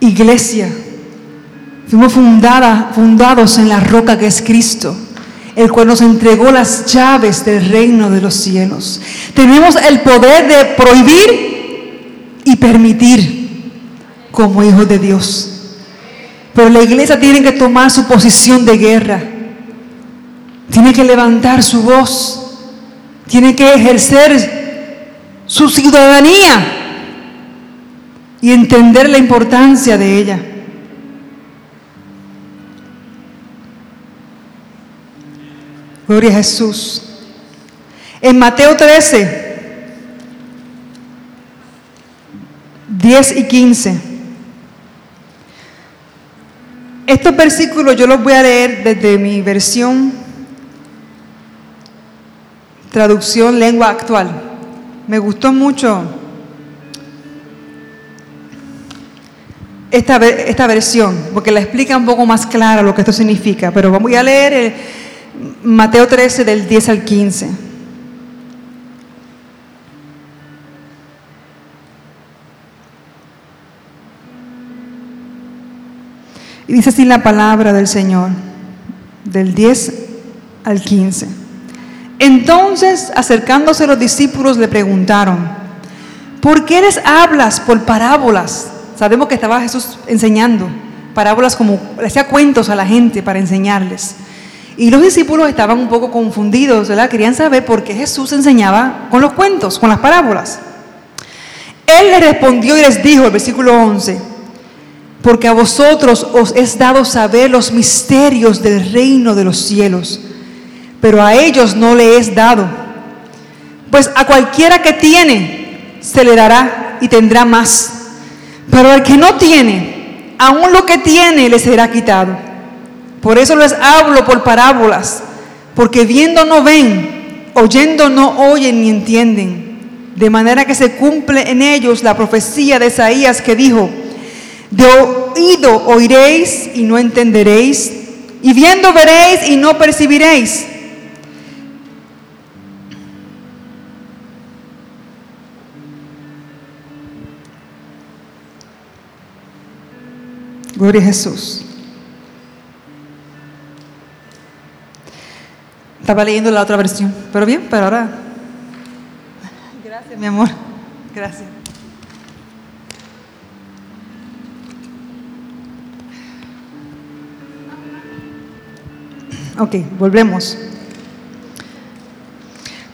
Iglesia, fuimos fundados en la roca que es Cristo, el cual nos entregó las llaves del reino de los cielos. Tenemos el poder de prohibir y permitir como hijos de Dios. Pero la iglesia tiene que tomar su posición de guerra. Tiene que levantar su voz. Tiene que ejercer su ciudadanía y entender la importancia de ella. Gloria a Jesús. En Mateo 13, 10 y 15. Estos versículos yo los voy a leer desde mi versión, traducción lengua actual. Me gustó mucho esta, esta versión, porque la explica un poco más clara lo que esto significa. Pero voy a leer Mateo 13 del 10 al 15. Y dice así la palabra del Señor, del 10 al 15. Entonces, acercándose los discípulos, le preguntaron, ¿por qué les hablas por parábolas? Sabemos que estaba Jesús enseñando parábolas como, hacía cuentos a la gente para enseñarles. Y los discípulos estaban un poco confundidos, ¿verdad? Querían saber por qué Jesús enseñaba con los cuentos, con las parábolas. Él le respondió y les dijo, el versículo 11, porque a vosotros os es dado saber los misterios del reino de los cielos, pero a ellos no le es dado. Pues a cualquiera que tiene, se le dará y tendrá más. Pero al que no tiene, aún lo que tiene le será quitado. Por eso les hablo por parábolas, porque viendo no ven, oyendo no oyen ni entienden. De manera que se cumple en ellos la profecía de Isaías que dijo, de oído oiréis y no entenderéis, y viendo veréis y no percibiréis. Gloria a Jesús. Estaba leyendo la otra versión, pero bien, pero ahora. Gracias, mi amor. Gracias. Ok, volvemos.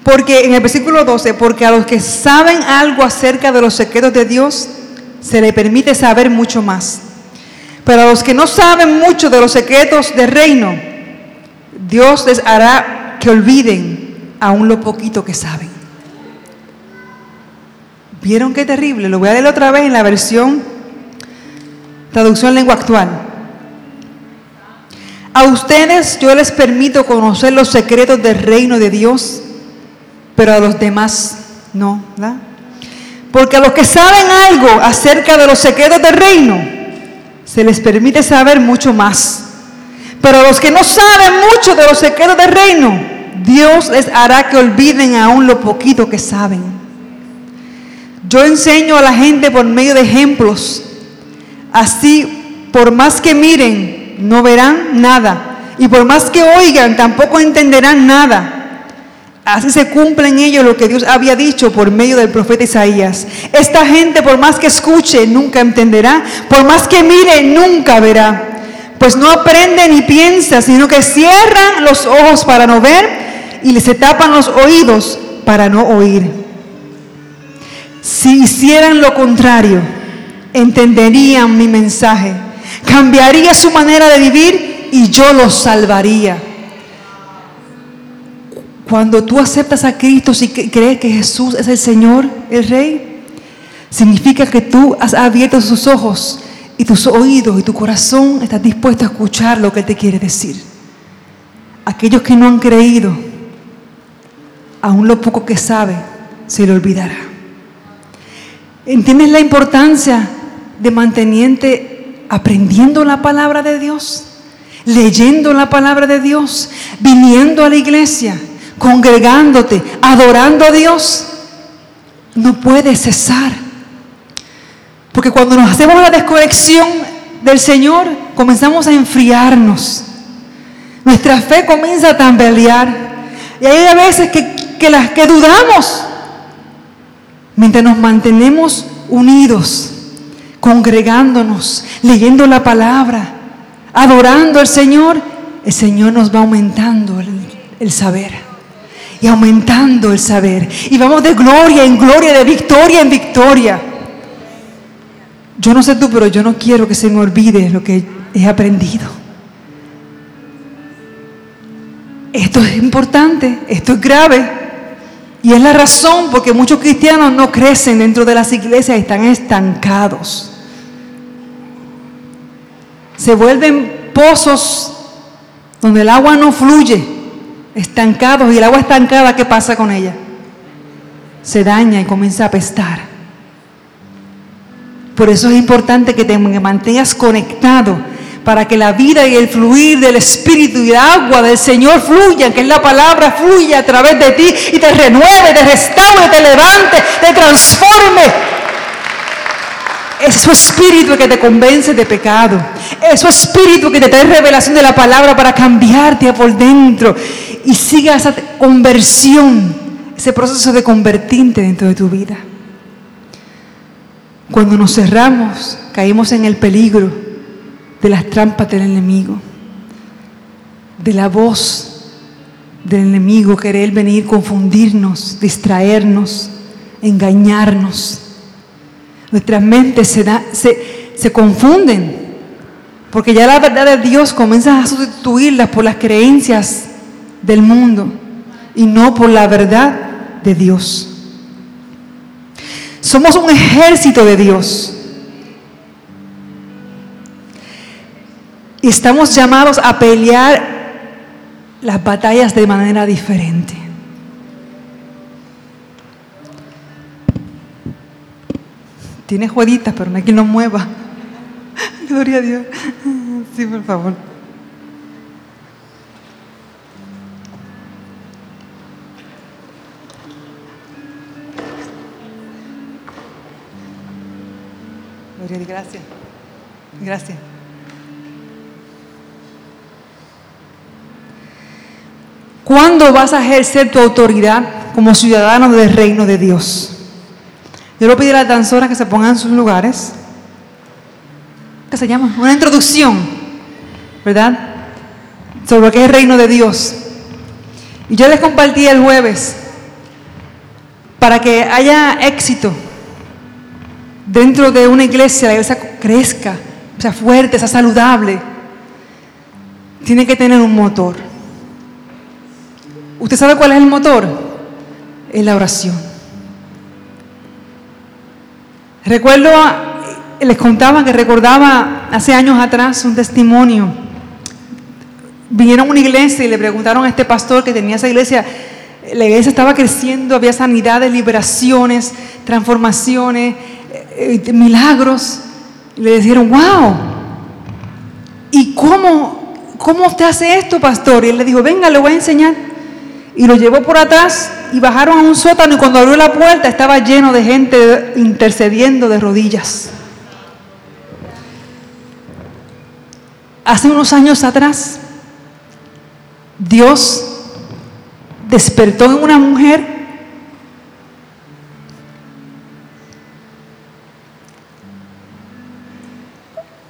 Porque en el versículo 12, porque a los que saben algo acerca de los secretos de Dios, se le permite saber mucho más. Pero a los que no saben mucho de los secretos del reino, Dios les hará que olviden aún lo poquito que saben. ¿Vieron qué terrible? Lo voy a leer otra vez en la versión traducción lengua actual A ustedes yo les permito conocer los secretos del reino de Dios, pero a los demás no, ¿verdad? Porque a los que saben algo acerca de los secretos del reino, se les permite saber mucho más. Pero a los que no saben mucho de los secretos del reino, Dios les hará que olviden aún lo poquito que saben. Yo enseño a la gente por medio de ejemplos. Así, por más que miren, no verán nada. Y por más que oigan, tampoco entenderán nada. Así se cumple en ellos lo que Dios había dicho por medio del profeta Isaías. Esta gente, por más que escuche, nunca entenderá. Por más que mire, nunca verá. Pues no aprende ni piensa, sino que cierran los ojos para no ver y se tapan los oídos para no oír. Si hicieran lo contrario, entenderían mi mensaje, cambiaría su manera de vivir y yo los salvaría. Cuando tú aceptas a Cristo y crees que Jesús es el Señor, el Rey, significa que tú has abierto sus ojos y tus oídos y tu corazón estás dispuesto a escuchar lo que Él te quiere decir. Aquellos que no han creído, aún lo poco que sabe, se le olvidará. ¿Entiendes la importancia de mantenerte aprendiendo la palabra de Dios? Leyendo la palabra de Dios, viniendo a la iglesia congregándote, adorando a Dios, no puede cesar. Porque cuando nos hacemos la desconexión del Señor, comenzamos a enfriarnos. Nuestra fe comienza a tambalear. Y hay veces que, las que dudamos. Mientras nos mantenemos unidos, congregándonos, leyendo la palabra, adorando al Señor, el Señor nos va aumentando el saber y aumentando el saber. Y vamos de gloria en gloria, de victoria en victoria. Yo no sé tú, pero yo no quiero que se me olvide lo que he aprendido. Esto es importante, esto es grave. Y es la razón porque muchos cristianos no crecen dentro de las iglesias están estancados. Se vuelven pozos donde el agua no fluye estancados. ¿Y el agua estancada qué pasa con ella? Se daña y comienza a apestar. Por eso es importante que te mantengas conectado para que la vida y el fluir del Espíritu y el agua del Señor fluyan, que es la palabra fluya a través de ti y te renueve, te restaure, te levante, te transforme. Es su espíritu que te convence de pecado. Es su espíritu que te trae revelación de la palabra para cambiarte por dentro y siga esa conversión, ese proceso de convertirte dentro de tu vida. Cuando nos cerramos, caímos en el peligro de las trampas del enemigo, de la voz del enemigo, querer venir, confundirnos, distraernos, engañarnos. Nuestras mentes se, se, se confunden, porque ya la verdad de Dios comienza a sustituirlas por las creencias del mundo y no por la verdad de Dios. Somos un ejército de Dios. Y estamos llamados a pelear las batallas de manera diferente. Tiene jueguitas, pero no hay quien lo mueva. [laughs] Gloria a Dios. Sí, por favor. Gracias. Gracias. ¿Cuándo vas a ejercer tu autoridad como ciudadano del reino de Dios? Yo le pido a las danzoras que se pongan en sus lugares. ¿Qué se llama? Una introducción, ¿verdad? Sobre que es el reino de Dios. Y yo les compartí el jueves para que haya éxito dentro de una iglesia, la iglesia crezca, sea fuerte, sea saludable, tiene que tener un motor. ¿Usted sabe cuál es el motor? Es la oración. Recuerdo, les contaba que recordaba hace años atrás un testimonio vinieron a una iglesia y le preguntaron a este pastor que tenía esa iglesia, la iglesia estaba creciendo, había sanidades, liberaciones, transformaciones, eh, milagros. Y le dijeron, wow, ¿y cómo, cómo usted hace esto, pastor? Y él le dijo, venga, le voy a enseñar. Y lo llevó por atrás y bajaron a un sótano y cuando abrió la puerta estaba lleno de gente intercediendo de rodillas. Hace unos años atrás, Dios despertó en una mujer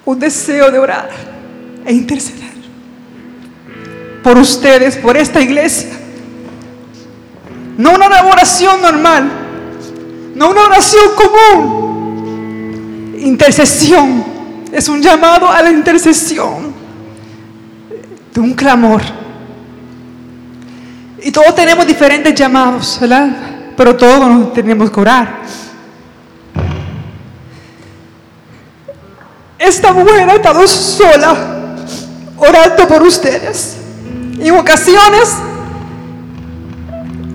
un deseo de orar e interceder por ustedes, por esta iglesia. No una oración normal, no una oración común. Intercesión es un llamado a la intercesión de un clamor. Y todos tenemos diferentes llamados, ¿verdad? Pero todos tenemos que orar. Esta mujer ha estado sola orando por ustedes. Y en ocasiones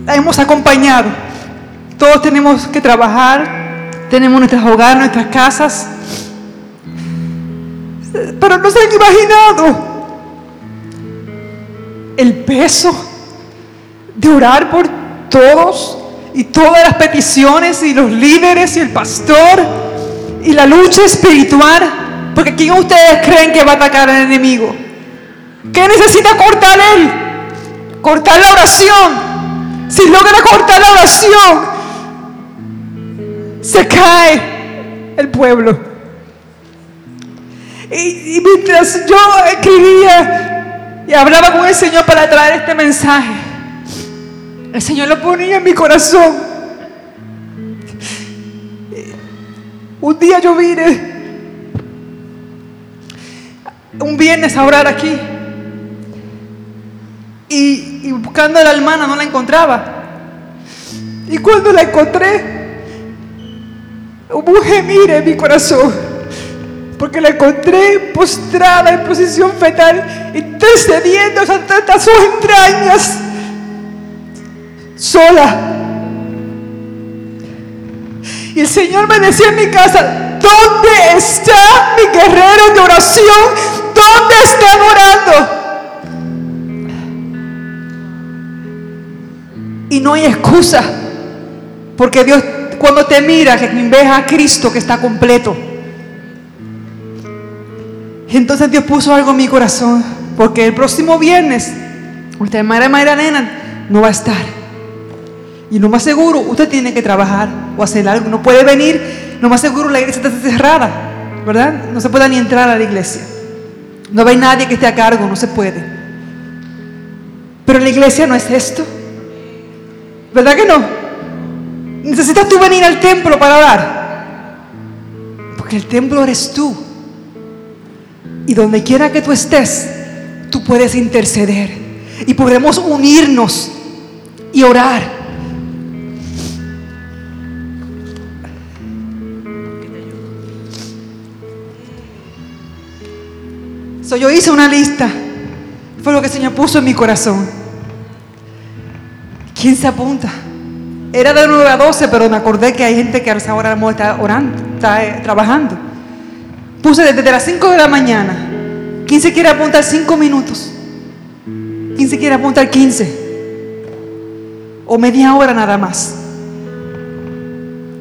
la hemos acompañado. Todos tenemos que trabajar, tenemos nuestros hogares, nuestras casas. Pero no se han imaginado el peso de orar por todos y todas las peticiones y los líderes y el pastor y la lucha espiritual. Porque ¿quién ustedes creen que va a atacar al enemigo? ¿Qué necesita cortar él? Cortar la oración. Si logra cortar la oración, se cae el pueblo. Y, y mientras yo escribía y hablaba con el Señor para traer este mensaje, el Señor lo ponía en mi corazón. Un día yo vine, un viernes a orar aquí, y, buscando a la hermana no la encontraba. Y cuando la encontré, hubo un gemir en mi corazón, porque la encontré postrada en posición fetal, intercediendo ante sus entrañas, sola. Y el Señor me decía en mi casa, ¿dónde está mi guerrero de oración? ¿Dónde está orando? Y no hay excusa. Porque Dios cuando te mira, ves a Cristo que está completo. Entonces Dios puso algo en mi corazón. Porque el próximo viernes, usted, Mayra Mayra Nena, no va a estar. Y lo más seguro, usted tiene que trabajar o hacer algo. No puede venir, lo más seguro la iglesia está cerrada, ¿verdad? No se puede ni entrar a la iglesia. No hay nadie que esté a cargo, no se puede. Pero la iglesia no es esto. ¿Verdad que no? Necesitas tú venir al templo para orar. Porque el templo eres tú. Y donde quiera que tú estés, tú puedes interceder. Y podremos unirnos y orar. So, yo hice una lista. Fue lo que el Señor puso en mi corazón. ¿Quién se apunta? Era de 9 a 12, pero me acordé que hay gente que a esa hora está orando, está eh, trabajando. Puse desde las 5 de la mañana. ¿Quién se quiere apuntar 5 minutos? ¿Quién se quiere apuntar 15? O media hora nada más.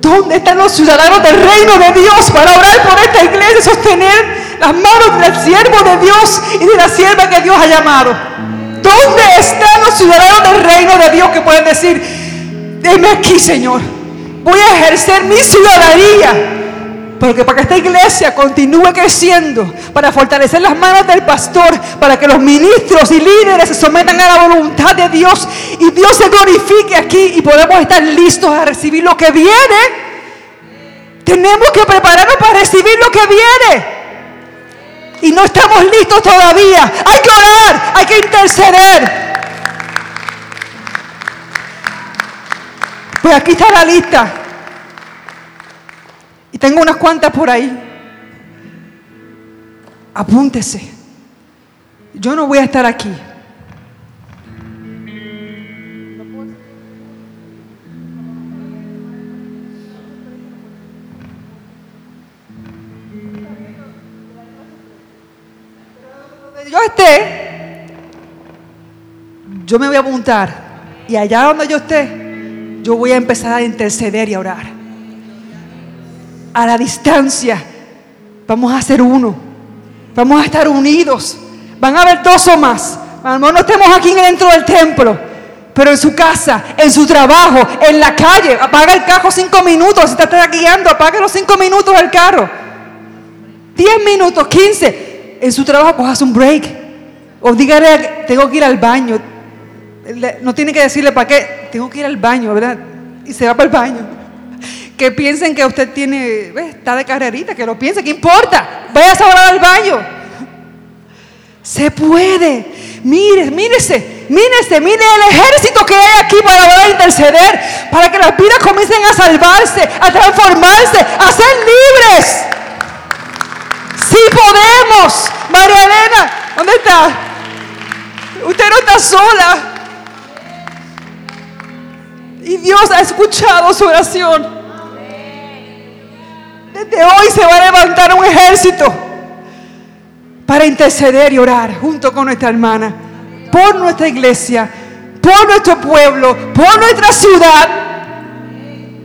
¿Dónde están los ciudadanos del reino de Dios para orar por esta iglesia y sostener las manos del siervo de Dios y de la sierva que Dios ha llamado? ¿Dónde están los ciudadanos del reino de Dios que pueden decir, deme aquí, Señor? Voy a ejercer mi ciudadanía. Porque para que esta iglesia continúe creciendo, para fortalecer las manos del pastor, para que los ministros y líderes se sometan a la voluntad de Dios y Dios se glorifique aquí y podemos estar listos a recibir lo que viene, tenemos que prepararnos para recibir lo que viene y no estamos listos todavía. Hay que orar, hay que interceder. Pues aquí está la lista. Y tengo unas cuantas por ahí. Apúntese. yo no voy a estar aquí. Yo me voy a apuntar. Y allá donde yo esté, yo voy a empezar a interceder y a orar. A la distancia, vamos a ser uno. Vamos a estar unidos. Van a haber dos o más. A no estemos aquí dentro del templo, pero en su casa, en su trabajo, en la calle. Apaga el carro cinco minutos. Si está guiando, apaga los cinco minutos del carro. Diez minutos, quince. En su trabajo, cojas un break. O dígale, tengo que ir al baño. No tiene que decirle para qué. Tengo que ir al baño, ¿verdad? Y se va para el baño. Que piensen que usted tiene, ¿ves? está de carrerita, que lo piense, ¿qué importa? Vaya a orar al baño. Se puede. Mire, mírese, mírese, mire el ejército que hay aquí para poder interceder, para que las vidas comiencen a salvarse, a transformarse, a ser libres. Sí podemos. María Elena, ¿dónde está? Usted no está sola. Y Dios ha escuchado su oración. Desde hoy se va a levantar un ejército para interceder y orar junto con nuestra hermana, por nuestra iglesia, por nuestro pueblo, por nuestra ciudad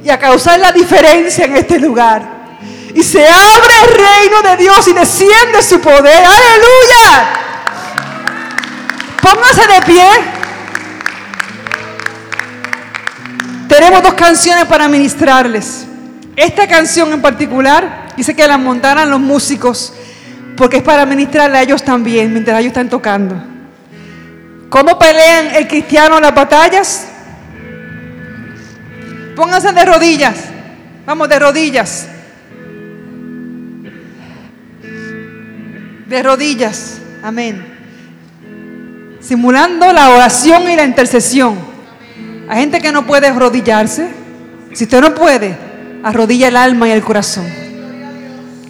y a causar la diferencia en este lugar. Y se abre el reino de Dios y desciende su poder. Aleluya. Póngase de pie. Tenemos dos canciones para ministrarles. Esta canción en particular, dice que la montaran los músicos, porque es para ministrarle a ellos también, mientras ellos están tocando. ¿Cómo pelean el cristiano las batallas? Pónganse de rodillas. Vamos, de rodillas. De rodillas. Amén. Simulando la oración y la intercesión. Hay gente que no puede arrodillarse. Si usted no puede, arrodilla el alma y el corazón.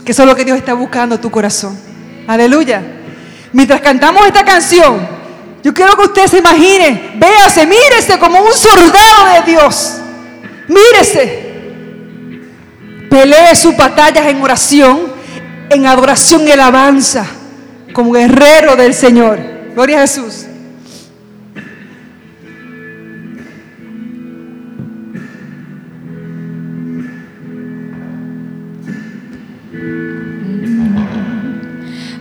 Que eso es lo que Dios está buscando, tu corazón. Aleluya. Mientras cantamos esta canción, yo quiero que usted se imagine, véase, mírese como un soldado de Dios. Mírese. Pelee sus batallas en oración, en adoración y alabanza, como guerrero del Señor. Gloria a Jesús.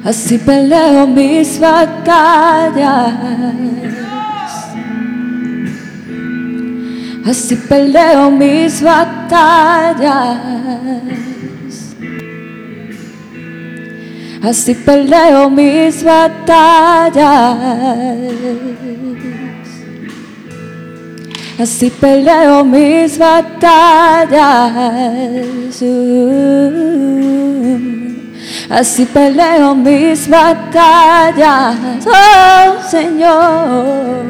Así peleo mis batallas. Así peleo mis batallas. Así peleo mis batallas. Así peleo mis batallas. Así peleo mis batallas, oh Señor.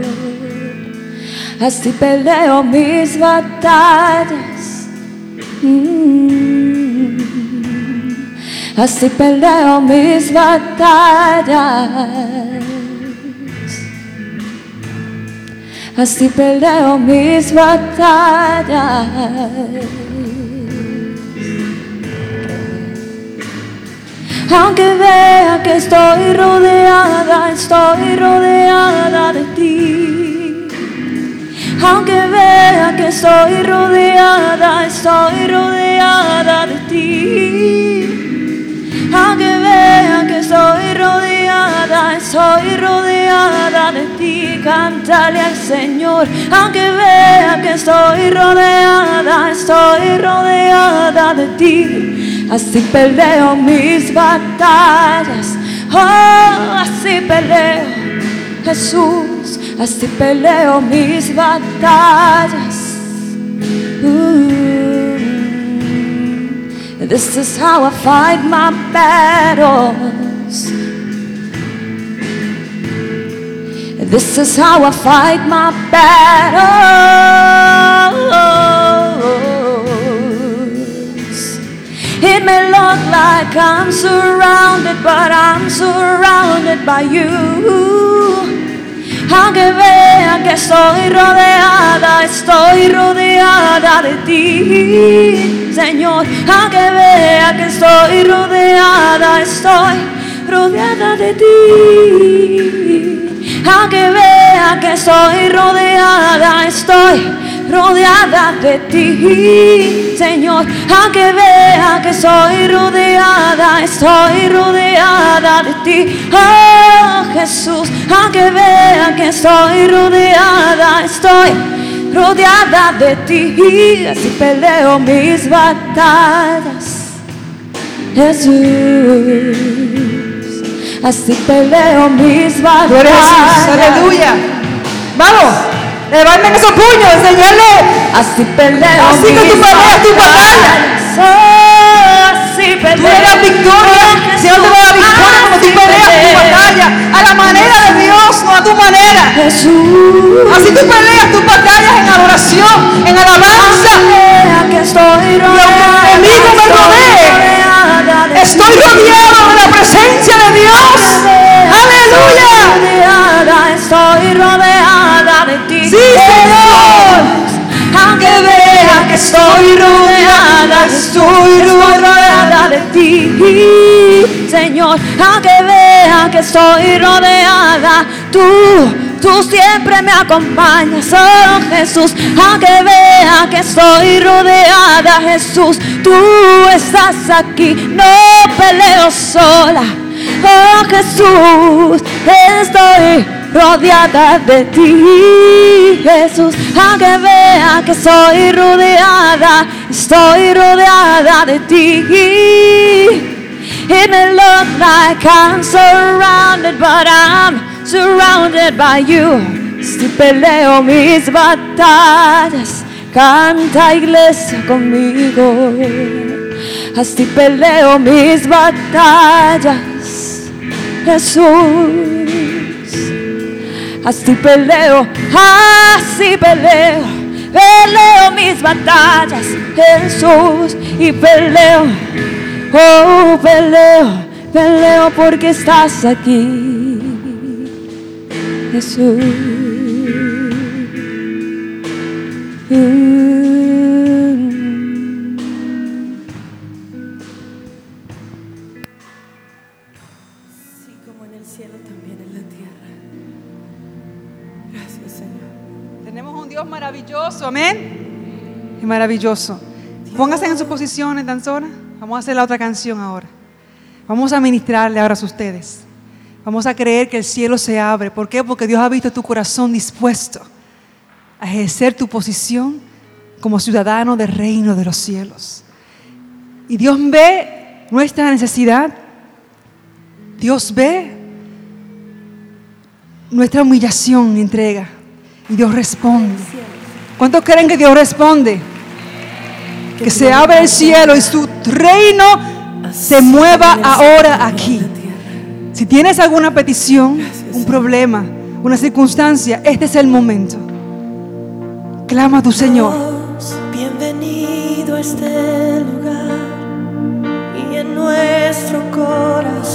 Así peleo mis batallas. Mm. Así peleo mis batallas. Así peleo mis batallas. Aunque vea que estoy rodeada, estoy rodeada de ti. Aunque vea que estoy rodeada, estoy rodeada de ti. Aunque vea que estoy rodeada, estoy rodeada de ti. Cántale al Señor. Aunque vea que estoy rodeada, estoy rodeada de ti. Así peleo mis batallas. Oh, así peleo, Jesús. Así peleo mis batallas. Ooh. This is how I fight my battles. This is how I fight my battles. It may look like I'm surrounded, but I'm surrounded by you. Aunque vean que estoy rodeada, estoy rodeada de ti, Señor. Aunque vean que estoy rodeada, estoy rodeada de ti. Aunque vean que estoy rodeada, estoy rodeada de ti, Señor. Aunque vea que soy rodeada, estoy rodeada de ti, oh Jesús. Aunque vea que estoy rodeada, estoy rodeada de ti. Así peleo mis batallas, Jesús. Así peleo mis batallas. Gloria a Jesús, aleluya. Vamos, levanten esos puños, enseñarle. Así peleo Así que tú mis peleas tu batalla. así. Tú das victoria, Señor te va a dar victoria como tú peleas tu batalla, a la manera de Dios, no a tu manera. Jesús. Así tú peleas tus batallas en adoración, en alabanza. Que estoy rodeada, el enemigo me rodee, Estoy rodeado de la presencia de Dios. Aleluya. Estoy rodeada estoy rodeada, estoy rodeada de ti, Señor. Aunque vea que estoy rodeada, tú, tú siempre me acompañas, oh Jesús. Aunque vea que estoy rodeada, Jesús, tú estás aquí. No peleo sola. Oh Jesús, estoy rodeada de ti, Jesús. Aunque vea que soy rodeada, estoy rodeada de ti. It may look like I'm surrounded, but I'm surrounded by you. Si peleo mis batallas, canta iglesia conmigo. Así peleo mis batallas, Jesús. Así peleo, así peleo, peleo mis batallas, Jesús. Y peleo, oh, peleo, peleo porque estás aquí, Jesús. Maravilloso. Pónganse en sus posiciones, danzora. Vamos a hacer la otra canción ahora. Vamos a ministrarle ahora a ustedes. Vamos a creer que el cielo se abre. ¿Por qué? Porque Dios ha visto tu corazón dispuesto a ejercer tu posición como ciudadano del reino de los cielos. Y Dios ve nuestra necesidad. Dios ve nuestra humillación y entrega. Y Dios responde. ¿Cuántos creen que Dios responde? Que se abre el cielo y su reino se mueva ahora aquí. Si tienes alguna petición, un problema, una circunstancia, este es el momento. Clama a tu Señor. Bienvenido a este lugar y en nuestro corazón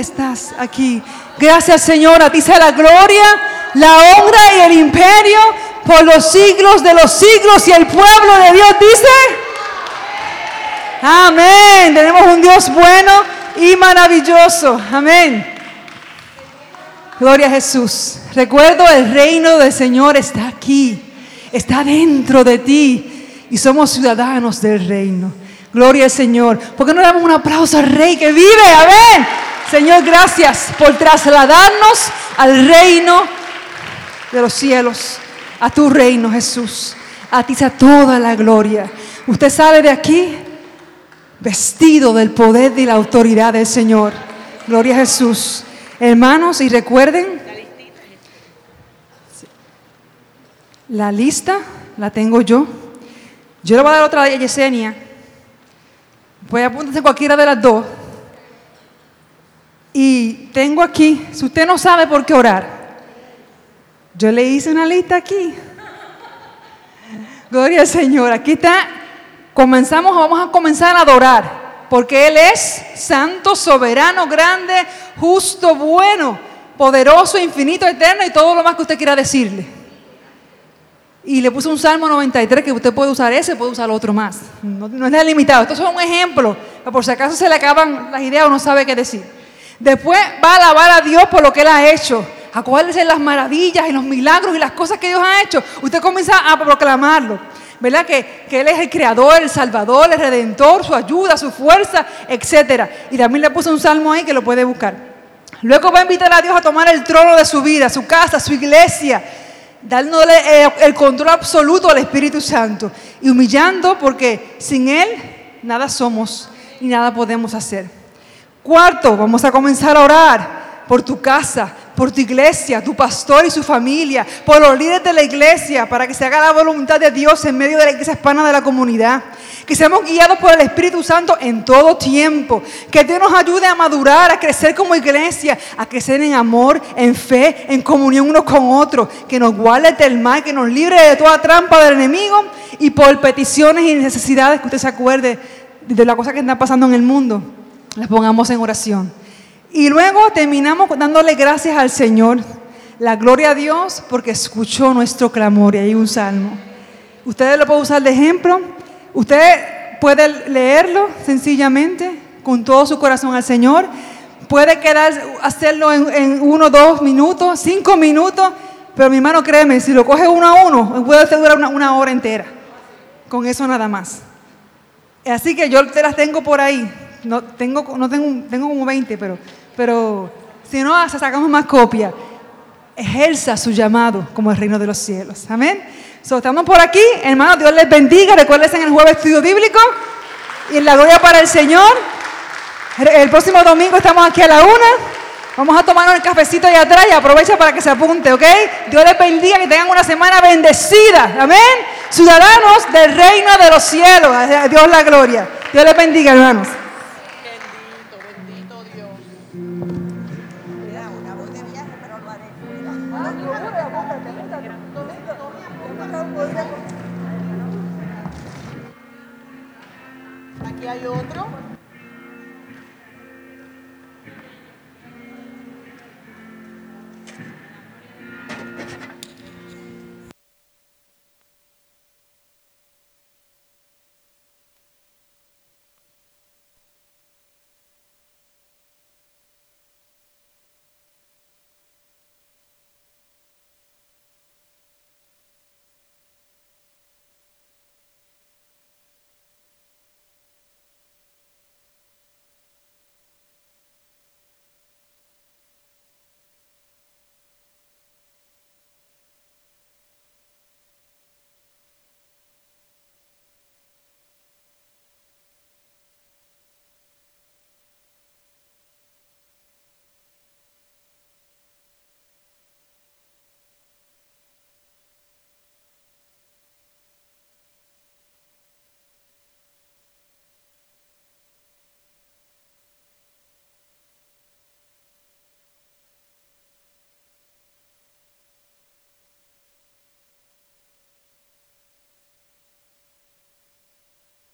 estás aquí. Gracias, Señor. A ti sea la gloria, la honra y el imperio por los siglos de los siglos. Y el pueblo de Dios dice: Amén. Tenemos un Dios bueno y maravilloso. Amén. Gloria a Jesús. Recuerdo, el reino del Señor está aquí, está dentro de ti y somos ciudadanos del reino. Gloria al Señor. ¿Por qué no damos un aplauso al Rey que vive? Amén. Señor, gracias por trasladarnos al reino de los cielos, a tu reino, Jesús. A ti sea toda la gloria. Usted sale de aquí vestido del poder y la autoridad del Señor. Gloria a Jesús. Hermanos, y recuerden, la lista la tengo yo. Yo le voy a dar otra a Yesenia. Puede apúntese cualquiera de las dos. Y tengo aquí, si usted no sabe por qué orar, yo le hice una lista aquí. Gloria al Señor. Aquí está. Comenzamos, vamos a comenzar a adorar. Porque Él es santo, soberano, grande, justo, bueno, poderoso, infinito, eterno y todo lo más que usted quiera decirle. Y le puse un Salmo 93 que usted puede usar ese, puede usar otro más. No, no es limitado. Esto es un ejemplo. Por si acaso se le acaban las ideas o no sabe qué decir. Después va a alabar a Dios por lo que Él ha hecho. Acuérdese de las maravillas y los milagros y las cosas que Dios ha hecho. Usted comienza a proclamarlo. ¿Verdad? Que, que, Él es el creador, el salvador, el redentor, su ayuda, su fuerza, etc. Y también le puse un salmo ahí que lo puede buscar. Luego va a invitar a Dios a tomar el trono de su vida, su casa, su iglesia, dándole el control absoluto al Espíritu Santo y humillando porque sin Él nada somos y nada podemos hacer. Cuarto, vamos a comenzar a orar por tu casa, por tu iglesia, tu pastor y su familia, por los líderes de la iglesia, para que se haga la voluntad de Dios en medio de la iglesia hispana de la comunidad. Que seamos guiados por el Espíritu Santo en todo tiempo. Que Dios nos ayude a madurar, a crecer como iglesia, a crecer en amor, en fe, en comunión unos con otros. Que nos guarde del mal, que nos libre de toda trampa del enemigo y por peticiones y necesidades que usted se acuerde de la cosa que está pasando en el mundo. Las pongamos en oración. Y luego terminamos dándole gracias al Señor, la gloria a Dios porque escuchó nuestro clamor. Y hay un salmo. Ustedes lo pueden usar de ejemplo. Usted puede leerlo sencillamente con todo su corazón al Señor. Puede quedar, hacerlo en, en uno, dos minutos, cinco minutos. Pero mi hermano, créeme, si lo coge uno a uno, puede durar una, una hora entera. Con eso nada más. Así que yo te las tengo por ahí. No tengo, no tengo, como 20, pero, pero si no, hasta sacamos más copias. Ejerza su llamado como el reino de los cielos. Amén. So, estamos por aquí, hermanos. Dios les bendiga. Recuerden en el jueves estudio bíblico. Y en la gloria para el Señor. El próximo domingo estamos aquí a la una. Vamos a tomarnos el cafecito allá atrás y aprovecha para que se apunte, ¿ok? Dios les bendiga, que tengan una semana bendecida. Amén. Ciudadanos del reino de los cielos. Dios la gloria. Dios les bendiga, hermanos. Hay otro.